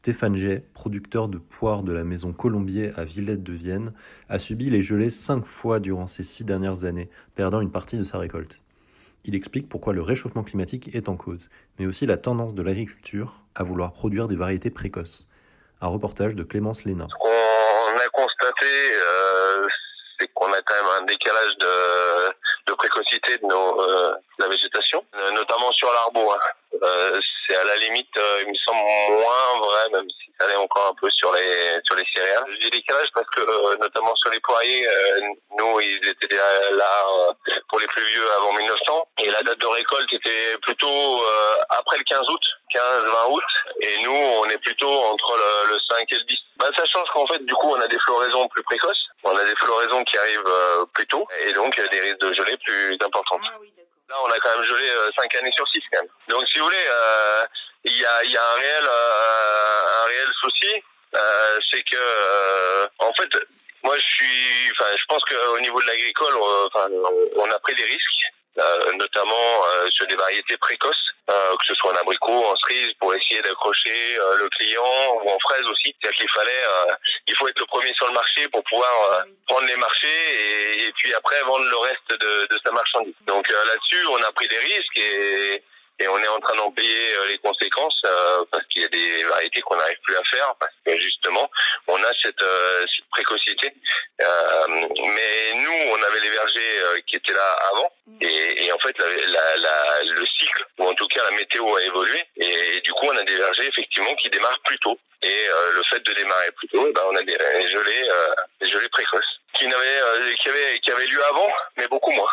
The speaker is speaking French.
Stéphane Jay, producteur de poires de la maison Colombier à Villette de Vienne, a subi les gelées cinq fois durant ces six dernières années, perdant une partie de sa récolte. Il explique pourquoi le réchauffement climatique est en cause, mais aussi la tendance de l'agriculture à vouloir produire des variétés précoces. Un reportage de Clémence Léna. Ce qu'on a constaté, euh, c'est qu'on a quand même un décalage de, précocité euh, de la végétation, euh, notamment sur l'arbre. Hein. C'est à la limite, il me semble moins vrai, même si ça allait encore un peu sur les sur les céréales. Je dis décalage parce que euh, notamment sur les poiriers, euh, nous ils étaient là euh, pour les plus vieux avant 1900 et la date de récolte était plutôt après le 15 août, 15-20 août, et nous on est plutôt entre le, le 5 et le 10. Bah, ça change qu'en fait du coup on a des floraisons plus précoces, on a des floraisons qui arrivent euh, plus tôt et donc des risques de gelée plus importantes. Là, on a quand même gelé 5 années sur 6 quand même. Donc, si vous voulez, euh, il y, a, il y a un réel, euh, un réel souci, c'est que, euh, en fait, moi, je suis, enfin, je pense qu'au niveau de l'agricole, on, a pris des risques, euh, notamment euh, sur des variétés précoces, euh, que ce soit en abricot, en cerise, pour essayer d'accrocher euh, le client, ou en fraise aussi. C'est-à-dire qu'il fallait, euh, il faut être le premier sur le marché pour pouvoir euh, prendre les marchés et, et puis après vendre le reste de, de sa marchandise. Donc euh, là-dessus, on a pris des risques et, et on est en train d'en payer euh, les conséquences euh, parce qu'il y a des variétés qu'on n'arrive plus à faire parce que justement, on a cette, euh, cette précocité. Euh, mais nous, on avait les vergers euh, qui étaient là avant et, et en fait, la, la, la, le cycle ou en tout cas la météo a évolué et, et du coup, on a des vergers effectivement qui démarrent plus tôt. Et euh, le fait de démarrer plus tôt, eh ben, on a des, des gelées, euh, des gelées précoces qui n'avaient, euh, qui avaient, qui avaient lieu avant, mais beaucoup moins.